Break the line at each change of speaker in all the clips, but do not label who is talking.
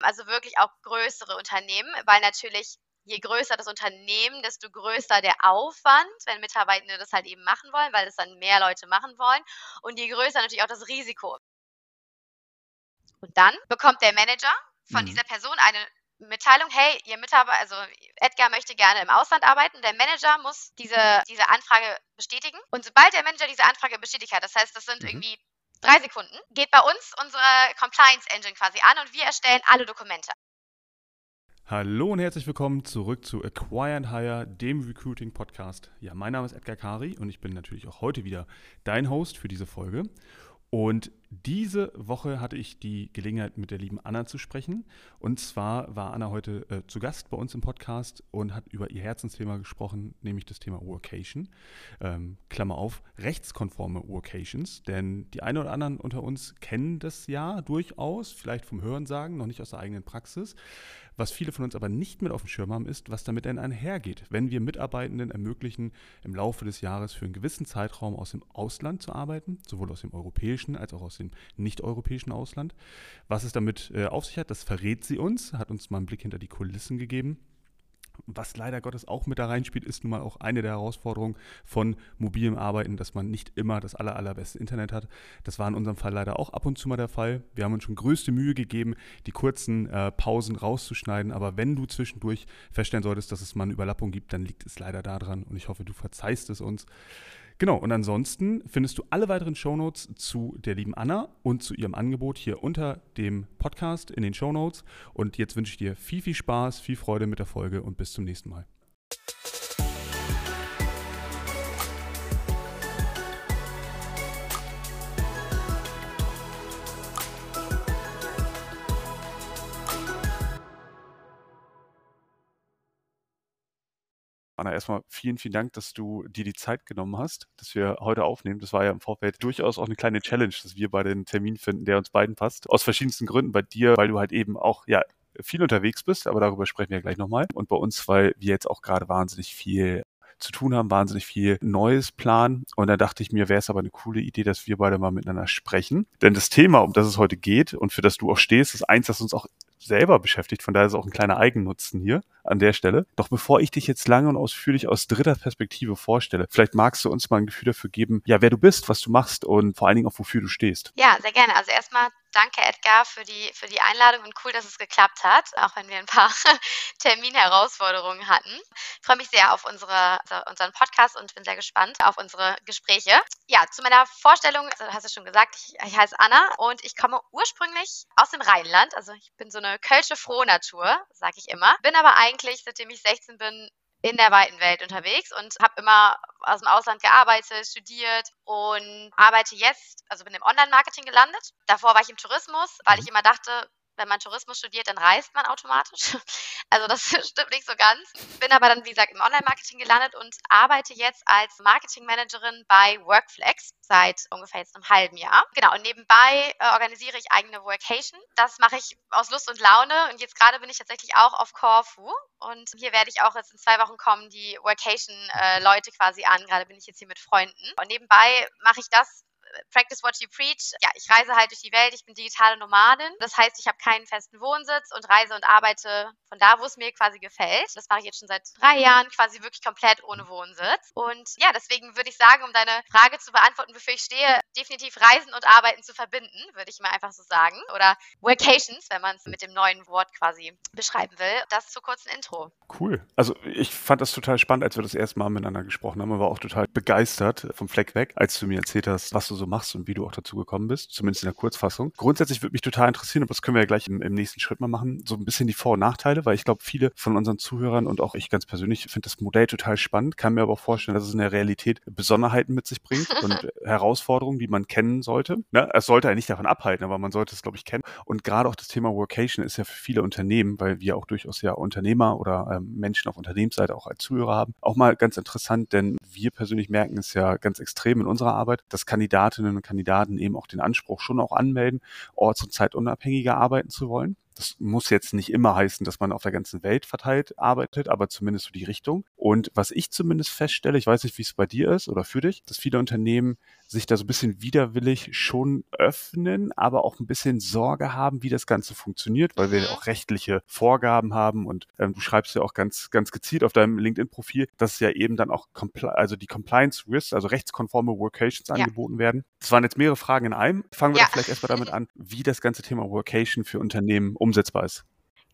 Also wirklich auch größere Unternehmen, weil natürlich je größer das Unternehmen, desto größer der Aufwand, wenn Mitarbeitende das halt eben machen wollen, weil das dann mehr Leute machen wollen. Und je größer natürlich auch das Risiko. Und dann bekommt der Manager von mhm. dieser Person eine Mitteilung, hey, ihr Mitarbeiter, also Edgar möchte gerne im Ausland arbeiten. Der Manager muss diese, diese Anfrage bestätigen. Und sobald der Manager diese Anfrage bestätigt hat, das heißt, das sind mhm. irgendwie drei Sekunden, geht bei uns unsere Compliance Engine quasi an und wir erstellen alle Dokumente.
Hallo und herzlich willkommen zurück zu Acquire and Hire, dem Recruiting Podcast. Ja, mein Name ist Edgar Kari und ich bin natürlich auch heute wieder dein Host für diese Folge. Und diese Woche hatte ich die Gelegenheit, mit der lieben Anna zu sprechen. Und zwar war Anna heute äh, zu Gast bei uns im Podcast und hat über ihr Herzensthema gesprochen, nämlich das Thema Workation. Ähm, Klammer auf, rechtskonforme Workations. Denn die einen oder anderen unter uns kennen das ja durchaus, vielleicht vom Hörensagen, noch nicht aus der eigenen Praxis. Was viele von uns aber nicht mit auf dem Schirm haben, ist, was damit denn einhergeht, wenn wir Mitarbeitenden ermöglichen, im Laufe des Jahres für einen gewissen Zeitraum aus dem Ausland zu arbeiten, sowohl aus dem europäischen als auch aus dem nicht-europäischen Ausland. Was es damit äh, auf sich hat, das verrät sie uns, hat uns mal einen Blick hinter die Kulissen gegeben was leider Gottes auch mit da reinspielt, ist nun mal auch eine der Herausforderungen von mobilem Arbeiten, dass man nicht immer das aller, allerbeste Internet hat. Das war in unserem Fall leider auch ab und zu mal der Fall. Wir haben uns schon größte Mühe gegeben, die kurzen äh, Pausen rauszuschneiden, aber wenn du zwischendurch feststellen solltest, dass es mal eine Überlappung gibt, dann liegt es leider daran und ich hoffe, du verzeihst es uns. Genau, und ansonsten findest du alle weiteren Shownotes zu der lieben Anna und zu ihrem Angebot hier unter dem Podcast in den Shownotes. Und jetzt wünsche ich dir viel, viel Spaß, viel Freude mit der Folge und bis zum nächsten Mal. Anna, erstmal vielen, vielen Dank, dass du dir die Zeit genommen hast, dass wir heute aufnehmen. Das war ja im Vorfeld durchaus auch eine kleine Challenge, dass wir bei den Termin finden, der uns beiden passt. Aus verschiedensten Gründen. Bei dir, weil du halt eben auch, ja, viel unterwegs bist, aber darüber sprechen wir gleich nochmal. Und bei uns, weil wir jetzt auch gerade wahnsinnig viel zu tun haben, wahnsinnig viel Neues planen. Und da dachte ich mir, wäre es aber eine coole Idee, dass wir beide mal miteinander sprechen. Denn das Thema, um das es heute geht und für das du auch stehst, ist eins, das uns auch selber beschäftigt. Von daher ist es auch ein kleiner Eigennutzen hier an der Stelle. Doch bevor ich dich jetzt lange und ausführlich aus dritter Perspektive vorstelle, vielleicht magst du uns mal ein Gefühl dafür geben, ja, wer du bist, was du machst und vor allen Dingen auch wofür du stehst.
Ja, sehr gerne. Also erstmal danke Edgar für die, für die Einladung und cool, dass es geklappt hat, auch wenn wir ein paar Terminherausforderungen hatten. Ich freue mich sehr auf unsere, also unseren Podcast und bin sehr gespannt auf unsere Gespräche. Ja, zu meiner Vorstellung, also hast du schon gesagt, ich, ich heiße Anna und ich komme ursprünglich aus dem Rheinland. Also ich bin so eine kölsche Frohnatur, sage ich immer. Bin aber eigentlich, seitdem ich 16 bin, in der weiten Welt unterwegs und habe immer aus dem Ausland gearbeitet, studiert und arbeite jetzt, also bin im Online-Marketing gelandet. Davor war ich im Tourismus, weil ich mhm. immer dachte, wenn man Tourismus studiert, dann reist man automatisch. Also das stimmt nicht so ganz. Bin aber dann, wie gesagt, im Online-Marketing gelandet und arbeite jetzt als Marketing-Managerin bei Workflex seit ungefähr jetzt einem halben Jahr. Genau, und nebenbei äh, organisiere ich eigene Workation. Das mache ich aus Lust und Laune und jetzt gerade bin ich tatsächlich auch auf Corfu und hier werde ich auch jetzt in zwei Wochen kommen, die Workation-Leute äh, quasi an. Gerade bin ich jetzt hier mit Freunden. Und nebenbei mache ich das, Practice What You Preach. Ja, ich reise halt durch die Welt, ich bin digitale Nomadin. Das heißt, ich habe keinen festen Wohnsitz und reise und arbeite von da, wo es mir quasi gefällt. Das mache ich jetzt schon seit drei Jahren quasi wirklich komplett ohne Wohnsitz. Und ja, deswegen würde ich sagen, um deine Frage zu beantworten, wofür ich stehe, definitiv Reisen und Arbeiten zu verbinden, würde ich mal einfach so sagen. Oder Workations, wenn man es mit dem neuen Wort quasi beschreiben will. Das zu kurzen Intro.
Cool. Also ich fand das total spannend, als wir das erste Mal miteinander gesprochen haben. Ich war auch total begeistert vom Fleck weg, als du mir erzählt hast, was du so machst und wie du auch dazu gekommen bist, zumindest in der Kurzfassung. Grundsätzlich würde mich total interessieren, und das können wir ja gleich im, im nächsten Schritt mal machen, so ein bisschen die Vor- und Nachteile, weil ich glaube, viele von unseren Zuhörern und auch ich ganz persönlich finde das Modell total spannend, kann mir aber auch vorstellen, dass es in der Realität Besonderheiten mit sich bringt und Herausforderungen, die man kennen sollte. Ne? Es sollte ja nicht davon abhalten, aber man sollte es, glaube ich, kennen. Und gerade auch das Thema Workation ist ja für viele Unternehmen, weil wir auch durchaus ja Unternehmer oder ähm, Menschen auf Unternehmensseite auch als Zuhörer haben, auch mal ganz interessant, denn wir persönlich merken es ja ganz extrem in unserer Arbeit, dass Kandidatinnen und Kandidaten eben auch den Anspruch schon auch anmelden, orts- und zeitunabhängiger arbeiten zu wollen. Das muss jetzt nicht immer heißen, dass man auf der ganzen Welt verteilt arbeitet, aber zumindest so die Richtung. Und was ich zumindest feststelle, ich weiß nicht, wie es bei dir ist oder für dich, dass viele Unternehmen sich da so ein bisschen widerwillig schon öffnen, aber auch ein bisschen Sorge haben, wie das Ganze funktioniert, weil wir ja auch rechtliche Vorgaben haben und ähm, du schreibst ja auch ganz, ganz gezielt auf deinem LinkedIn-Profil, dass ja eben dann auch Compli also die Compliance Risks, also rechtskonforme Workations ja. angeboten werden. Das waren jetzt mehrere Fragen in einem. Fangen wir ja. doch vielleicht erstmal damit an, wie das ganze Thema Workation für Unternehmen umsetzbar ist.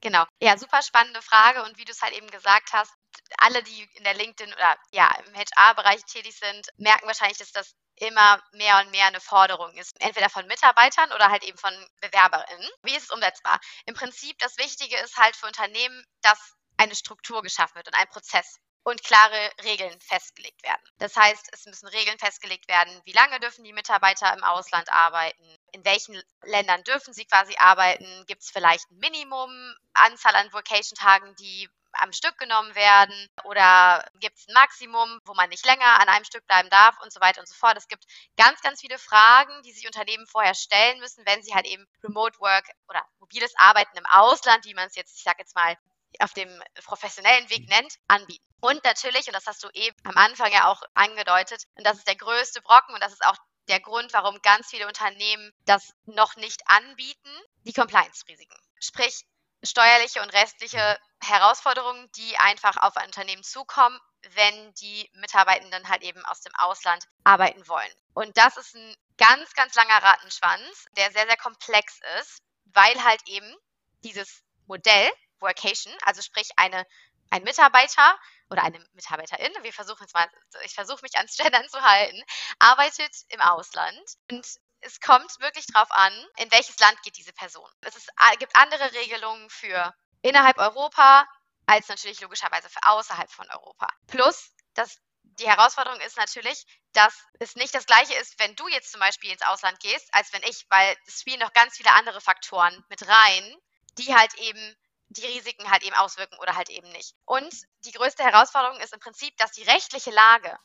Genau. Ja, super spannende Frage und wie du es halt eben gesagt hast, alle, die in der LinkedIn oder ja im HR-Bereich tätig sind, merken wahrscheinlich, dass das immer mehr und mehr eine Forderung ist, entweder von Mitarbeitern oder halt eben von BewerberInnen. Wie ist es umsetzbar? Im Prinzip das Wichtige ist halt für Unternehmen, dass eine Struktur geschaffen wird und ein Prozess und klare Regeln festgelegt werden. Das heißt, es müssen Regeln festgelegt werden, wie lange dürfen die Mitarbeiter im Ausland arbeiten, in welchen Ländern dürfen sie quasi arbeiten, gibt es vielleicht ein Minimum Anzahl an Vacation-Tagen, die am Stück genommen werden oder gibt es ein Maximum, wo man nicht länger an einem Stück bleiben darf und so weiter und so fort. Es gibt ganz, ganz viele Fragen, die sich Unternehmen vorher stellen müssen, wenn sie halt eben Remote Work oder mobiles Arbeiten im Ausland, wie man es jetzt, ich sage jetzt mal, auf dem professionellen Weg nennt, anbieten. Und natürlich, und das hast du eben am Anfang ja auch angedeutet, und das ist der größte Brocken und das ist auch der Grund, warum ganz viele Unternehmen das noch nicht anbieten, die Compliance-Risiken. Sprich, steuerliche und restliche Herausforderungen, die einfach auf ein Unternehmen zukommen, wenn die Mitarbeitenden halt eben aus dem Ausland arbeiten wollen. Und das ist ein ganz, ganz langer Rattenschwanz, der sehr, sehr komplex ist, weil halt eben dieses Modell Workation, also sprich eine, ein Mitarbeiter oder eine Mitarbeiterin, wir versuchen jetzt mal, ich versuche mich ans Gendern zu halten, arbeitet im Ausland und es kommt wirklich darauf an, in welches Land geht diese Person. Es ist, gibt andere Regelungen für innerhalb Europa als natürlich logischerweise für außerhalb von Europa. Plus, dass die Herausforderung ist natürlich, dass es nicht das gleiche ist, wenn du jetzt zum Beispiel ins Ausland gehst, als wenn ich, weil es spielen noch ganz viele andere Faktoren mit rein, die halt eben die Risiken halt eben auswirken oder halt eben nicht. Und die größte Herausforderung ist im Prinzip, dass die rechtliche Lage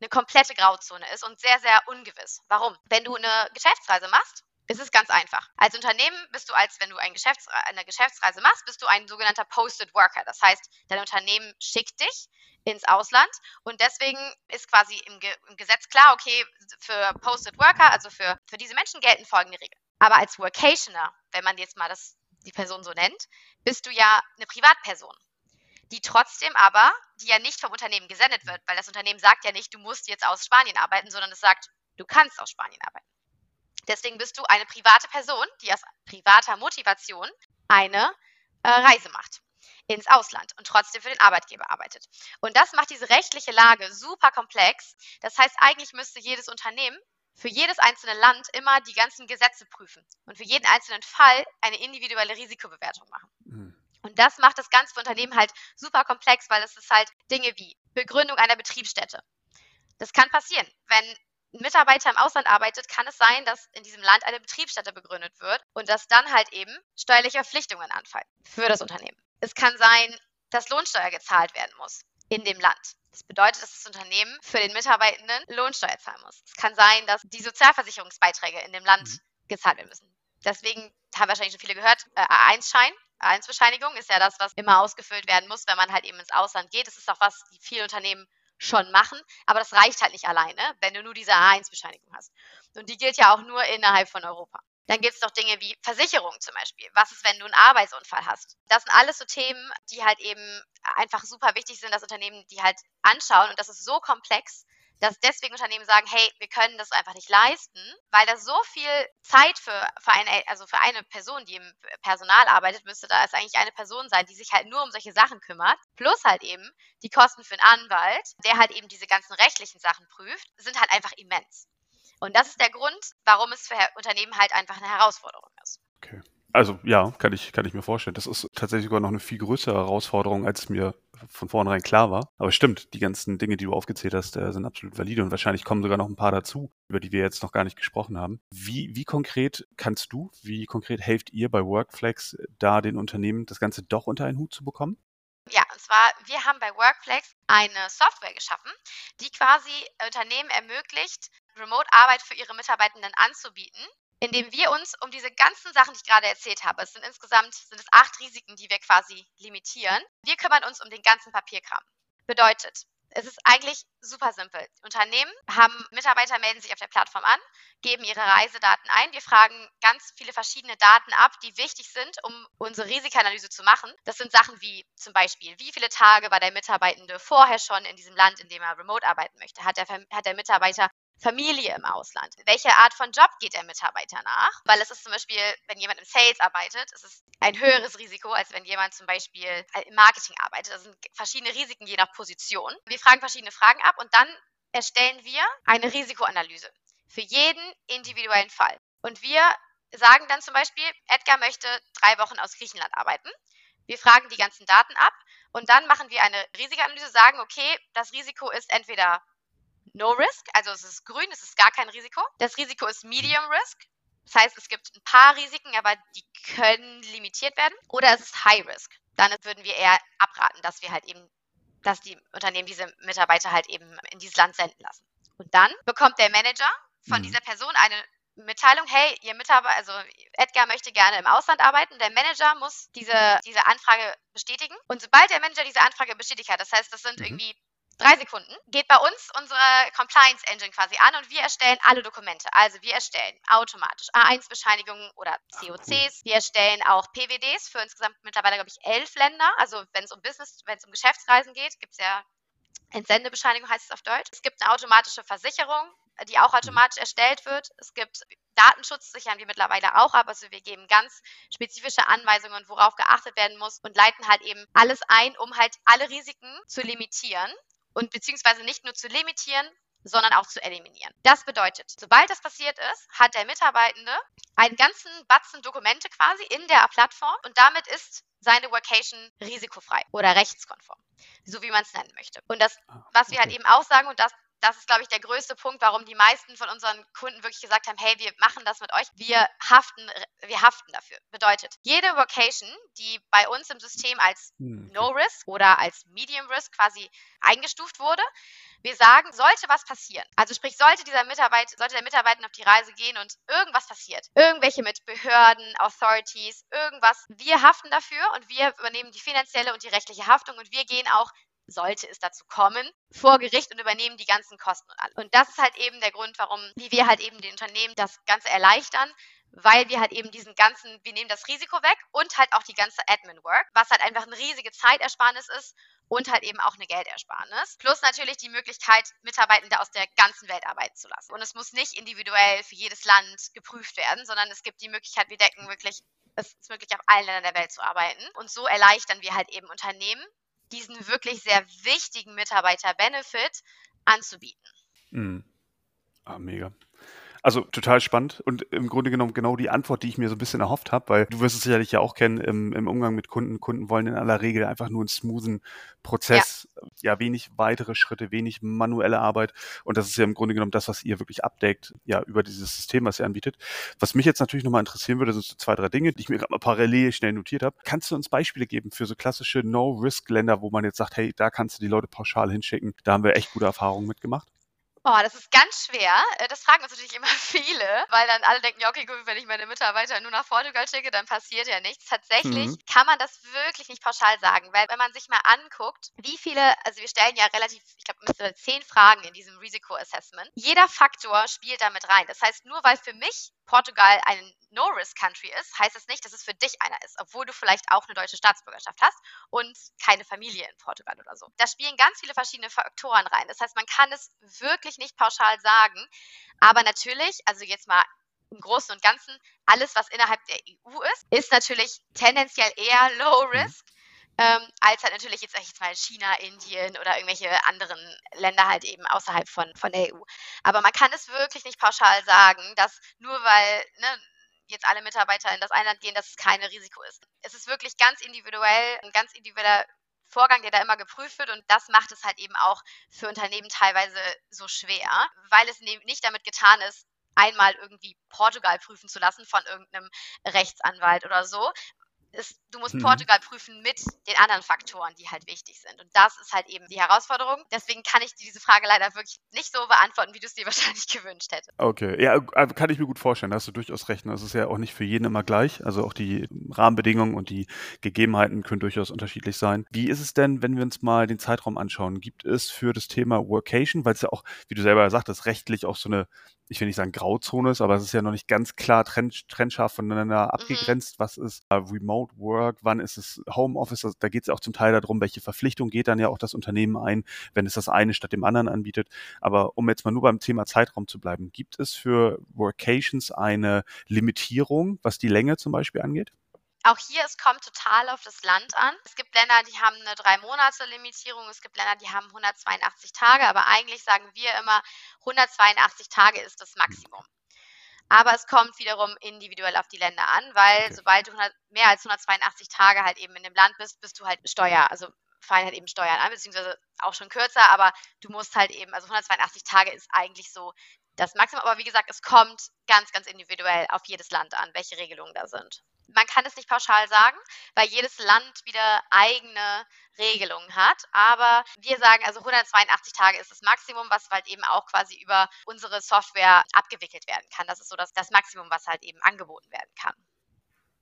eine komplette Grauzone ist und sehr, sehr ungewiss. Warum? Wenn du eine Geschäftsreise machst, ist es ganz einfach. Als Unternehmen bist du, als wenn du eine, Geschäfts eine Geschäftsreise machst, bist du ein sogenannter Posted Worker. Das heißt, dein Unternehmen schickt dich ins Ausland und deswegen ist quasi im, Ge im Gesetz klar, okay, für Posted Worker, also für, für diese Menschen gelten folgende Regeln. Aber als Workationer, wenn man jetzt mal das, die Person so nennt, bist du ja eine Privatperson die trotzdem aber, die ja nicht vom Unternehmen gesendet wird, weil das Unternehmen sagt ja nicht, du musst jetzt aus Spanien arbeiten, sondern es sagt, du kannst aus Spanien arbeiten. Deswegen bist du eine private Person, die aus privater Motivation eine äh, Reise macht ins Ausland und trotzdem für den Arbeitgeber arbeitet. Und das macht diese rechtliche Lage super komplex. Das heißt, eigentlich müsste jedes Unternehmen für jedes einzelne Land immer die ganzen Gesetze prüfen und für jeden einzelnen Fall eine individuelle Risikobewertung machen. Mhm. Und das macht das ganze Unternehmen halt super komplex, weil es ist halt Dinge wie Begründung einer Betriebsstätte. Das kann passieren. Wenn ein Mitarbeiter im Ausland arbeitet, kann es sein, dass in diesem Land eine Betriebsstätte begründet wird und dass dann halt eben steuerliche Verpflichtungen anfallen für das Unternehmen. Es kann sein, dass Lohnsteuer gezahlt werden muss in dem Land. Das bedeutet, dass das Unternehmen für den Mitarbeitenden Lohnsteuer zahlen muss. Es kann sein, dass die Sozialversicherungsbeiträge in dem Land mhm. gezahlt werden müssen. Deswegen haben wahrscheinlich schon viele gehört, äh, A1-Schein A1-Bescheinigung ist ja das, was immer ausgefüllt werden muss, wenn man halt eben ins Ausland geht. Das ist auch was, die viele Unternehmen schon machen, aber das reicht halt nicht alleine, wenn du nur diese A1-Bescheinigung hast. Und die gilt ja auch nur innerhalb von Europa. Dann gibt es noch Dinge wie Versicherung zum Beispiel. Was ist, wenn du einen Arbeitsunfall hast? Das sind alles so Themen, die halt eben einfach super wichtig sind, dass Unternehmen die halt anschauen. Und das ist so komplex, dass deswegen Unternehmen sagen, hey, wir können das einfach nicht leisten, weil da so viel Zeit für, für eine, also für eine Person, die im Personal arbeitet, müsste da es eigentlich eine Person sein, die sich halt nur um solche Sachen kümmert, plus halt eben die Kosten für einen Anwalt, der halt eben diese ganzen rechtlichen Sachen prüft, sind halt einfach immens. Und das ist der Grund, warum es für Unternehmen halt einfach eine Herausforderung ist.
Okay. Also ja, kann ich, kann ich mir vorstellen. Das ist tatsächlich sogar noch eine viel größere Herausforderung, als mir von vornherein klar war. Aber stimmt, die ganzen Dinge, die du aufgezählt hast, äh, sind absolut valide und wahrscheinlich kommen sogar noch ein paar dazu, über die wir jetzt noch gar nicht gesprochen haben. Wie, wie konkret kannst du, wie konkret helft ihr bei Workflex, da den Unternehmen das Ganze doch unter einen Hut zu bekommen?
Ja, und zwar, wir haben bei Workflex eine Software geschaffen, die quasi Unternehmen ermöglicht, Remote-Arbeit für ihre Mitarbeitenden anzubieten indem wir uns um diese ganzen Sachen, die ich gerade erzählt habe, es sind insgesamt sind es acht Risiken, die wir quasi limitieren. Wir kümmern uns um den ganzen Papierkram. Bedeutet, es ist eigentlich super simpel. Unternehmen haben Mitarbeiter melden sich auf der Plattform an, geben ihre Reisedaten ein. Wir fragen ganz viele verschiedene Daten ab, die wichtig sind, um unsere Risikoanalyse zu machen. Das sind Sachen wie zum Beispiel, wie viele Tage war der Mitarbeitende vorher schon in diesem Land, in dem er remote arbeiten möchte? Hat der, hat der Mitarbeiter Familie im Ausland? Welche Art von Job geht der Mitarbeiter nach? Weil es ist zum Beispiel, wenn jemand im Sales arbeitet, ist es ein höheres Risiko, als wenn jemand zum Beispiel äh, im Marketing arbeitet. Das sind verschiedene Risiken je nach Position. Wir fragen verschiedene Fragen ab und dann erstellen wir eine Risikoanalyse für jeden individuellen Fall. Und wir sagen dann zum Beispiel, Edgar möchte drei Wochen aus Griechenland arbeiten. Wir fragen die ganzen Daten ab und dann machen wir eine Risikoanalyse, sagen, okay, das Risiko ist entweder No Risk, also es ist grün, es ist gar kein Risiko. Das Risiko ist Medium Risk, das heißt, es gibt ein paar Risiken, aber die können limitiert werden. Oder es ist High Risk. Dann würden wir eher abraten, dass wir halt eben, dass die Unternehmen diese Mitarbeiter halt eben in dieses Land senden lassen. Und dann bekommt der Manager von mhm. dieser Person eine Mitteilung, hey, ihr Mitarbeiter, also Edgar möchte gerne im Ausland arbeiten. Der Manager muss diese, diese Anfrage bestätigen. Und sobald der Manager diese Anfrage bestätigt hat, das heißt, das sind mhm. irgendwie drei Sekunden, geht bei uns unsere Compliance Engine quasi an und wir erstellen alle Dokumente. Also wir erstellen automatisch A1-Bescheinigungen oder COCs. Wir erstellen auch PWDs für insgesamt mittlerweile, glaube ich, elf Länder. Also wenn es um Business, wenn es um Geschäftsreisen geht, gibt es ja Entsendebescheinigung heißt es auf Deutsch. Es gibt eine automatische Versicherung, die auch automatisch erstellt wird. Es gibt Datenschutz, sichern wir mittlerweile auch ab. Also wir geben ganz spezifische Anweisungen, worauf geachtet werden muss und leiten halt eben alles ein, um halt alle Risiken zu limitieren und beziehungsweise nicht nur zu limitieren, sondern auch zu eliminieren. Das bedeutet, sobald das passiert ist, hat der Mitarbeitende einen ganzen Batzen Dokumente quasi in der Plattform und damit ist seine Workation risikofrei oder rechtskonform, so wie man es nennen möchte. Und das, ah, was wir halt eben auch sagen, und das das ist, glaube ich, der größte Punkt, warum die meisten von unseren Kunden wirklich gesagt haben, hey, wir machen das mit euch, wir haften, wir haften dafür. Bedeutet, jede Vocation, die bei uns im System als hm, No Risk oder als Medium Risk quasi eingestuft wurde, wir sagen, sollte was passieren, also sprich, sollte dieser Mitarbeiter, sollte der Mitarbeiter auf die Reise gehen und irgendwas passiert, irgendwelche mit Behörden, Authorities, irgendwas, wir haften dafür und wir übernehmen die finanzielle und die rechtliche Haftung und wir gehen auch sollte es dazu kommen, vor Gericht und übernehmen die ganzen Kosten und alles. Und das ist halt eben der Grund, warum, wie wir halt eben den Unternehmen das Ganze erleichtern, weil wir halt eben diesen ganzen, wir nehmen das Risiko weg und halt auch die ganze Admin-Work, was halt einfach eine riesige Zeitersparnis ist und halt eben auch eine Geldersparnis. Plus natürlich die Möglichkeit, Mitarbeitende aus der ganzen Welt arbeiten zu lassen. Und es muss nicht individuell für jedes Land geprüft werden, sondern es gibt die Möglichkeit, wir decken wirklich es ist möglich, auf allen Ländern der Welt zu arbeiten. Und so erleichtern wir halt eben Unternehmen, diesen wirklich sehr wichtigen Mitarbeiter-Benefit anzubieten.
Mhm. Ah, mega. Also total spannend und im Grunde genommen genau die Antwort, die ich mir so ein bisschen erhofft habe, weil du wirst es sicherlich ja auch kennen im, im Umgang mit Kunden. Kunden wollen in aller Regel einfach nur einen smoothen Prozess, ja. ja. wenig weitere Schritte, wenig manuelle Arbeit und das ist ja im Grunde genommen das, was ihr wirklich abdeckt, ja, über dieses System, was ihr anbietet. Was mich jetzt natürlich nochmal interessieren würde, sind so zwei, drei Dinge, die ich mir gerade mal parallel schnell notiert habe. Kannst du uns Beispiele geben für so klassische No-Risk-Länder, wo man jetzt sagt, hey, da kannst du die Leute pauschal hinschicken, da haben wir echt gute Erfahrungen mitgemacht?
Oh, das ist ganz schwer. Äh, das fragen uns natürlich immer viele, weil dann alle denken, ja, okay, gut, wenn ich meine Mitarbeiter nur nach Portugal schicke, dann passiert ja nichts. Tatsächlich mhm. kann man das wirklich nicht pauschal sagen, weil wenn man sich mal anguckt, wie viele, also wir stellen ja relativ, ich glaube, zehn Fragen in diesem Risiko-Assessment. Jeder Faktor spielt damit rein. Das heißt, nur weil für mich Portugal ein No-Risk-Country ist, heißt das nicht, dass es für dich einer ist, obwohl du vielleicht auch eine deutsche Staatsbürgerschaft hast und keine Familie in Portugal oder so. Da spielen ganz viele verschiedene Faktoren rein. Das heißt, man kann es wirklich nicht pauschal sagen, aber natürlich, also jetzt mal im Großen und Ganzen, alles, was innerhalb der EU ist, ist natürlich tendenziell eher Low mhm. Risk. Ähm, als halt natürlich jetzt, jetzt mal China, Indien oder irgendwelche anderen Länder halt eben außerhalb von, von der EU. Aber man kann es wirklich nicht pauschal sagen, dass nur weil ne, jetzt alle Mitarbeiter in das eine Land gehen, dass es kein Risiko ist. Es ist wirklich ganz individuell, ein ganz individueller Vorgang, der da immer geprüft wird. Und das macht es halt eben auch für Unternehmen teilweise so schwer, weil es ne, nicht damit getan ist, einmal irgendwie Portugal prüfen zu lassen von irgendeinem Rechtsanwalt oder so, es du musst mhm. Portugal prüfen mit den anderen Faktoren, die halt wichtig sind. Und das ist halt eben die Herausforderung. Deswegen kann ich diese Frage leider wirklich nicht so beantworten, wie du es dir wahrscheinlich gewünscht hättest.
Okay, ja, äh, kann ich mir gut vorstellen. Da hast du durchaus recht. Das ist ja auch nicht für jeden immer gleich. Also auch die Rahmenbedingungen und die Gegebenheiten können durchaus unterschiedlich sein. Wie ist es denn, wenn wir uns mal den Zeitraum anschauen? Gibt es für das Thema Workation, weil es ja auch, wie du selber sagtest, rechtlich auch so eine ich will nicht sagen Grauzone ist, aber es ist ja noch nicht ganz klar trenn, trennscharf voneinander mhm. abgegrenzt. Mhm. Was ist uh, Remote Work? Wann ist es Homeoffice? Also, da geht es auch zum Teil darum, welche Verpflichtung geht dann ja auch das Unternehmen ein, wenn es das eine statt dem anderen anbietet. Aber um jetzt mal nur beim Thema Zeitraum zu bleiben, gibt es für Workations eine Limitierung, was die Länge zum Beispiel angeht?
Auch hier, es kommt total auf das Land an. Es gibt Länder, die haben eine drei Monate Limitierung, es gibt Länder, die haben 182 Tage, aber eigentlich sagen wir immer, 182 Tage ist das Maximum. Aber es kommt wiederum individuell auf die Länder an, weil okay. sobald du 100, mehr als 182 Tage halt eben in dem Land bist, bist du halt Steuer, also fallen halt eben Steuern an, beziehungsweise auch schon kürzer, aber du musst halt eben, also 182 Tage ist eigentlich so das Maximum. Aber wie gesagt, es kommt ganz, ganz individuell auf jedes Land an, welche Regelungen da sind man kann es nicht pauschal sagen, weil jedes Land wieder eigene Regelungen hat. Aber wir sagen, also 182 Tage ist das Maximum, was halt eben auch quasi über unsere Software abgewickelt werden kann. Das ist so das, das Maximum, was halt eben angeboten werden kann.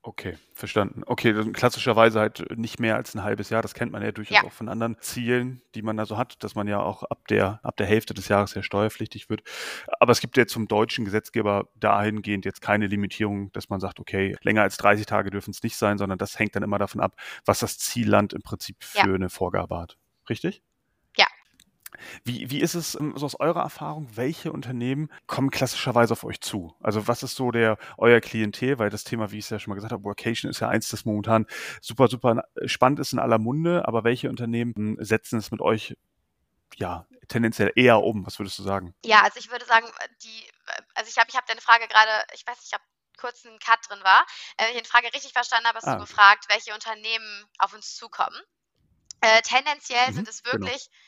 Okay, verstanden. Okay, dann klassischerweise halt nicht mehr als ein halbes Jahr. Das kennt man ja durchaus ja. auch von anderen Zielen, die man da so hat, dass man ja auch ab der, ab der Hälfte des Jahres ja steuerpflichtig wird. Aber es gibt ja zum deutschen Gesetzgeber dahingehend jetzt keine Limitierung, dass man sagt, okay, länger als 30 Tage dürfen es nicht sein, sondern das hängt dann immer davon ab, was das Zielland im Prinzip für ja. eine Vorgabe hat. Richtig? Wie, wie ist es ähm, so aus eurer Erfahrung? Welche Unternehmen kommen klassischerweise auf euch zu? Also was ist so der euer Klientel? Weil das Thema, wie ich es ja schon mal gesagt habe, Workation ist ja eins, das momentan super, super äh, spannend ist in aller Munde. Aber welche Unternehmen hm, setzen es mit euch ja tendenziell eher um? Was würdest du sagen?
Ja, also ich würde sagen, die, also ich habe ich hab deine Frage gerade, ich weiß nicht, ich habe kurz ein Cut drin war. Äh, wenn ich die Frage richtig verstanden habe, hast ah. du gefragt, welche Unternehmen auf uns zukommen. Äh, tendenziell mhm, sind es genau. wirklich genau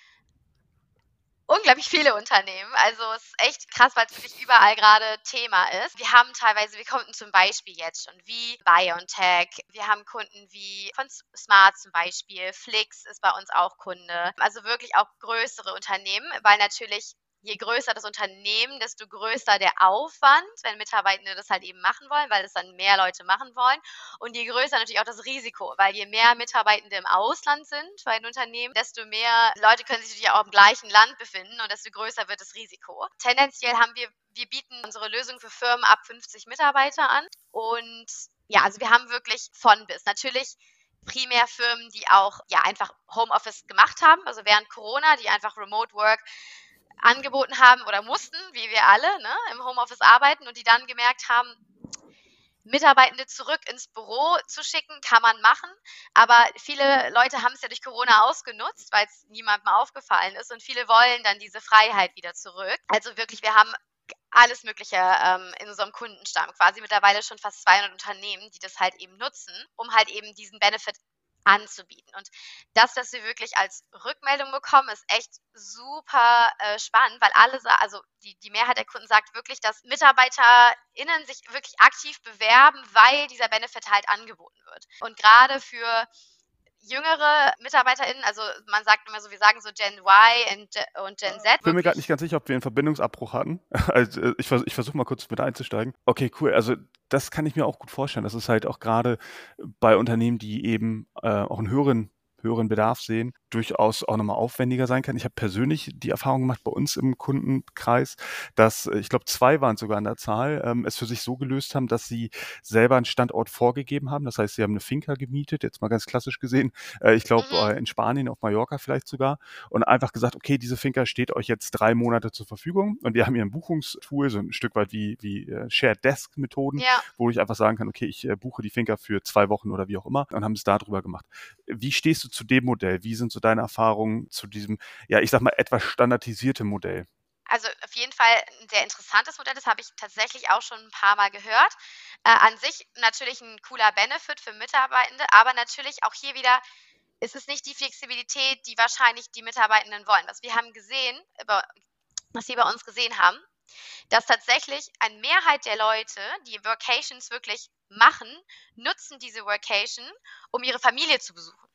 unglaublich viele Unternehmen. Also es ist echt krass, weil es wirklich überall gerade Thema ist. Wir haben teilweise, wir Kunden zum Beispiel jetzt schon wie BioNTech, wir haben Kunden wie von Smart zum Beispiel, Flix ist bei uns auch Kunde. Also wirklich auch größere Unternehmen, weil natürlich je größer das Unternehmen, desto größer der Aufwand, wenn Mitarbeitende das halt eben machen wollen, weil es dann mehr Leute machen wollen. Und je größer natürlich auch das Risiko, weil je mehr Mitarbeitende im Ausland sind bei den Unternehmen, desto mehr Leute können sich natürlich auch im gleichen Land befinden und desto größer wird das Risiko. Tendenziell haben wir, wir bieten unsere Lösung für Firmen ab 50 Mitarbeiter an. Und ja, also wir haben wirklich von bis. Natürlich primär Firmen, die auch ja einfach Homeoffice gemacht haben, also während Corona, die einfach Remote Work angeboten haben oder mussten, wie wir alle, ne, im Homeoffice arbeiten und die dann gemerkt haben, Mitarbeitende zurück ins Büro zu schicken, kann man machen. Aber viele Leute haben es ja durch Corona ausgenutzt, weil es niemandem aufgefallen ist. Und viele wollen dann diese Freiheit wieder zurück. Also wirklich, wir haben alles Mögliche ähm, in unserem Kundenstamm. Quasi mittlerweile schon fast 200 Unternehmen, die das halt eben nutzen, um halt eben diesen Benefit anzubieten. Und das, was wir wirklich als Rückmeldung bekommen, ist echt super äh, spannend, weil alle, also die, die Mehrheit der Kunden sagt wirklich, dass MitarbeiterInnen sich wirklich aktiv bewerben, weil dieser Benefit halt angeboten wird. Und gerade für jüngere MitarbeiterInnen, also man sagt immer so, wir sagen so Gen Y und, und Gen Z.
Ich bin mir gerade nicht ganz sicher, ob wir einen Verbindungsabbruch hatten. Also äh, ich, ich versuche mal kurz mit einzusteigen. Okay, cool. Also das kann ich mir auch gut vorstellen. Das ist halt auch gerade bei Unternehmen, die eben äh, auch einen höheren höheren Bedarf sehen, durchaus auch nochmal aufwendiger sein kann. Ich habe persönlich die Erfahrung gemacht bei uns im Kundenkreis, dass äh, ich glaube zwei waren sogar an der Zahl, ähm, es für sich so gelöst haben, dass sie selber einen Standort vorgegeben haben. Das heißt, sie haben eine Finca gemietet, jetzt mal ganz klassisch gesehen. Äh, ich glaube mhm. äh, in Spanien, auf Mallorca vielleicht sogar und einfach gesagt, okay, diese Finca steht euch jetzt drei Monate zur Verfügung und wir haben hier ein Buchungstool, so ein Stück weit wie, wie äh, Shared Desk Methoden, ja. wo ich einfach sagen kann, okay, ich äh, buche die Finca für zwei Wochen oder wie auch immer und haben es darüber gemacht. Wie stehst du zu dem Modell? Wie sind so deine Erfahrungen zu diesem, ja, ich sag mal, etwas standardisierten Modell?
Also auf jeden Fall ein sehr interessantes Modell, das habe ich tatsächlich auch schon ein paar Mal gehört. Äh, an sich natürlich ein cooler Benefit für Mitarbeitende, aber natürlich auch hier wieder ist es nicht die Flexibilität, die wahrscheinlich die Mitarbeitenden wollen. Was wir haben gesehen, was wir bei uns gesehen haben, dass tatsächlich eine Mehrheit der Leute, die Workations wirklich machen, nutzen diese Workation, um ihre Familie zu besuchen.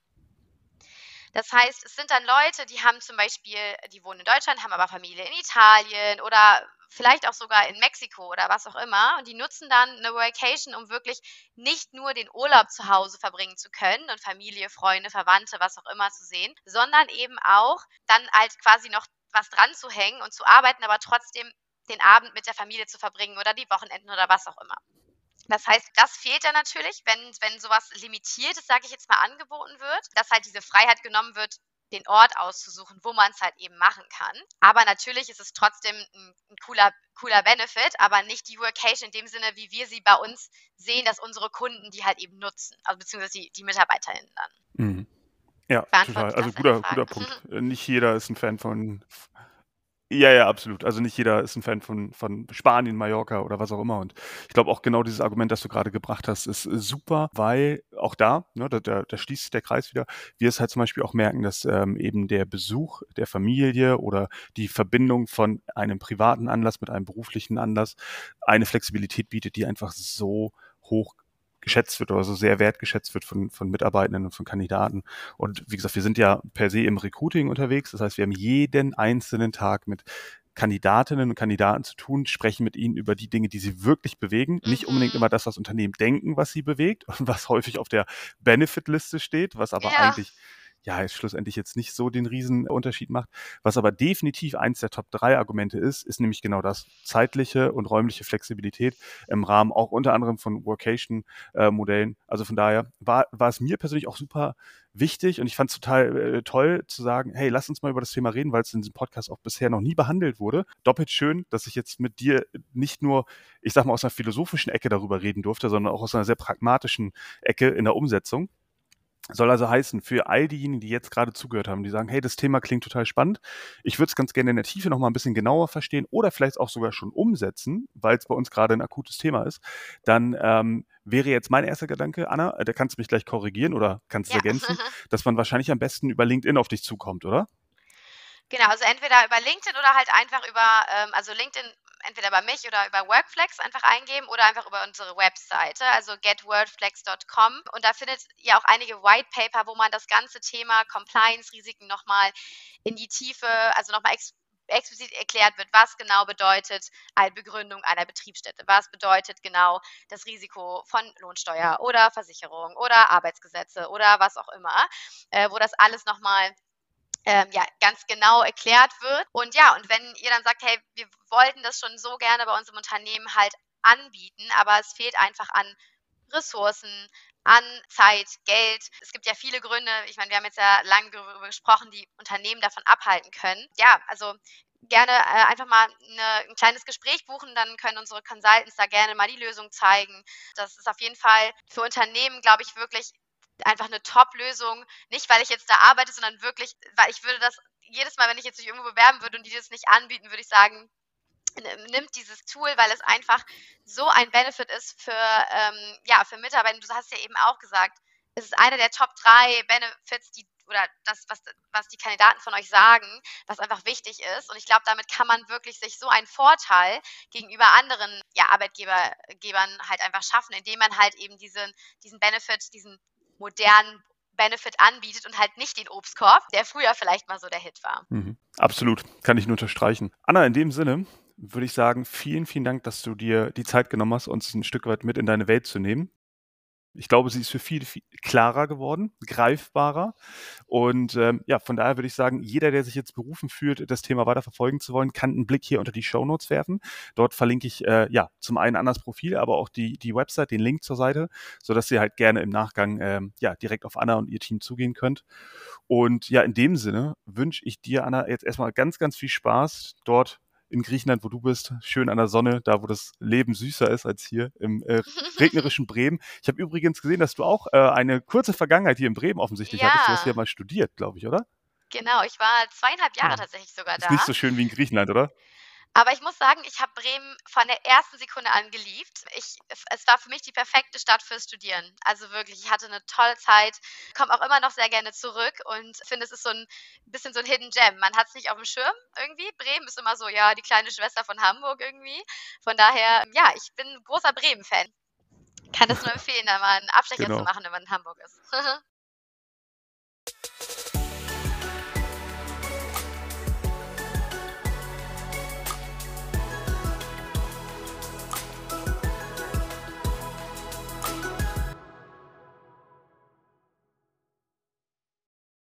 Das heißt, es sind dann Leute, die haben zum Beispiel, die wohnen in Deutschland, haben aber Familie in Italien oder vielleicht auch sogar in Mexiko oder was auch immer. Und die nutzen dann eine Vacation, um wirklich nicht nur den Urlaub zu Hause verbringen zu können und Familie, Freunde, Verwandte, was auch immer zu sehen, sondern eben auch dann halt quasi noch was dran zu hängen und zu arbeiten, aber trotzdem den Abend mit der Familie zu verbringen oder die Wochenenden oder was auch immer. Das heißt, das fehlt ja natürlich, wenn, wenn sowas Limitiertes, sage ich jetzt mal, angeboten wird, dass halt diese Freiheit genommen wird, den Ort auszusuchen, wo man es halt eben machen kann. Aber natürlich ist es trotzdem ein, ein, cooler, cooler Benefit, aber nicht die Workation in dem Sinne, wie wir sie bei uns sehen, dass unsere Kunden die halt eben nutzen, also beziehungsweise die, die MitarbeiterInnen dann.
Mhm. Ja, total. Also guter, guter Punkt. Nicht jeder ist ein Fan von ja, ja, absolut. Also nicht jeder ist ein Fan von, von Spanien, Mallorca oder was auch immer. Und ich glaube auch genau dieses Argument, das du gerade gebracht hast, ist super, weil auch da, ne, da, da schließt sich der Kreis wieder, wir es halt zum Beispiel auch merken, dass ähm, eben der Besuch der Familie oder die Verbindung von einem privaten Anlass mit einem beruflichen Anlass eine Flexibilität bietet, die einfach so hoch geschätzt wird oder so sehr wertgeschätzt wird von, von Mitarbeitenden und von Kandidaten. Und wie gesagt, wir sind ja per se im Recruiting unterwegs. Das heißt, wir haben jeden einzelnen Tag mit Kandidatinnen und Kandidaten zu tun, sprechen mit ihnen über die Dinge, die sie wirklich bewegen. Mhm. Nicht unbedingt immer das, was Unternehmen denken, was sie bewegt und was häufig auf der Benefit-Liste steht, was aber ja. eigentlich ja, schlussendlich jetzt nicht so den Riesenunterschied macht. Was aber definitiv eins der Top 3 Argumente ist, ist nämlich genau das zeitliche und räumliche Flexibilität im Rahmen auch unter anderem von Workation-Modellen. Äh, also von daher war, war es mir persönlich auch super wichtig und ich fand es total äh, toll zu sagen, hey, lass uns mal über das Thema reden, weil es in diesem Podcast auch bisher noch nie behandelt wurde. Doppelt schön, dass ich jetzt mit dir nicht nur, ich sag mal, aus einer philosophischen Ecke darüber reden durfte, sondern auch aus einer sehr pragmatischen Ecke in der Umsetzung. Soll also heißen, für all diejenigen, die jetzt gerade zugehört haben, die sagen, hey, das Thema klingt total spannend, ich würde es ganz gerne in der Tiefe nochmal ein bisschen genauer verstehen oder vielleicht auch sogar schon umsetzen, weil es bei uns gerade ein akutes Thema ist, dann ähm, wäre jetzt mein erster Gedanke, Anna, äh, da kannst du mich gleich korrigieren oder kannst du ja. ergänzen, dass man wahrscheinlich am besten über LinkedIn auf dich zukommt, oder?
Genau, also entweder über LinkedIn oder halt einfach über, ähm, also LinkedIn entweder bei mich oder über Workflex einfach eingeben oder einfach über unsere Webseite, also getwordflex.com. Und da findet ihr auch einige White Paper, wo man das ganze Thema Compliance-Risiken nochmal in die Tiefe, also nochmal ex explizit erklärt wird, was genau bedeutet eine Begründung einer Betriebsstätte, was bedeutet genau das Risiko von Lohnsteuer oder Versicherung oder Arbeitsgesetze oder was auch immer, äh, wo das alles nochmal ähm, ja, ganz genau erklärt wird. Und ja, und wenn ihr dann sagt, hey, wir wollten das schon so gerne bei unserem Unternehmen halt anbieten, aber es fehlt einfach an Ressourcen, an Zeit, Geld. Es gibt ja viele Gründe, ich meine, wir haben jetzt ja lange darüber gesprochen, die Unternehmen davon abhalten können. Ja, also gerne äh, einfach mal eine, ein kleines Gespräch buchen, dann können unsere Consultants da gerne mal die Lösung zeigen. Das ist auf jeden Fall für Unternehmen, glaube ich, wirklich einfach eine Top-Lösung. Nicht, weil ich jetzt da arbeite, sondern wirklich, weil ich würde das jedes Mal, wenn ich jetzt mich irgendwo bewerben würde und die das nicht anbieten, würde ich sagen, nimmt dieses Tool, weil es einfach so ein Benefit ist für, ähm, ja, für Mitarbeiter. Du hast ja eben auch gesagt, es ist einer der Top 3 Benefits, die oder das, was, was die Kandidaten von euch sagen, was einfach wichtig ist. Und ich glaube, damit kann man wirklich sich so einen Vorteil gegenüber anderen ja, Arbeitgebern halt einfach schaffen, indem man halt eben diesen, diesen Benefit, diesen modernen Benefit anbietet und halt nicht den Obstkorb, der früher vielleicht mal so der Hit war.
Mhm. Absolut, kann ich nur unterstreichen. Anna, in dem Sinne würde ich sagen, vielen, vielen Dank, dass du dir die Zeit genommen hast, uns ein Stück weit mit in deine Welt zu nehmen. Ich glaube, sie ist für viele viel klarer geworden, greifbarer. Und ähm, ja, von daher würde ich sagen, jeder, der sich jetzt berufen fühlt, das Thema weiter verfolgen zu wollen, kann einen Blick hier unter die Show Notes werfen. Dort verlinke ich äh, ja zum einen an das Profil, aber auch die, die Website, den Link zur Seite, sodass ihr halt gerne im Nachgang ähm, ja direkt auf Anna und ihr Team zugehen könnt. Und ja, in dem Sinne wünsche ich dir, Anna, jetzt erstmal ganz, ganz viel Spaß dort in Griechenland, wo du bist, schön an der Sonne, da wo das Leben süßer ist als hier im äh, regnerischen Bremen. Ich habe übrigens gesehen, dass du auch äh, eine kurze Vergangenheit hier in Bremen offensichtlich ja. hattest. Du hast hier mal studiert, glaube ich, oder?
Genau, ich war zweieinhalb Jahre ja. tatsächlich sogar da.
Ist nicht so schön wie in Griechenland, oder?
Aber ich muss sagen, ich habe Bremen von der ersten Sekunde an geliebt. Ich, es war für mich die perfekte Stadt fürs Studieren. Also wirklich, ich hatte eine tolle Zeit, komme auch immer noch sehr gerne zurück und finde, es ist so ein bisschen so ein Hidden Gem. Man hat es nicht auf dem Schirm irgendwie. Bremen ist immer so, ja, die kleine Schwester von Hamburg irgendwie. Von daher, ja, ich bin ein großer Bremen-Fan. kann das nur empfehlen, da mal einen Abstecher
Genau.
zu machen, wenn man in Hamburg ist.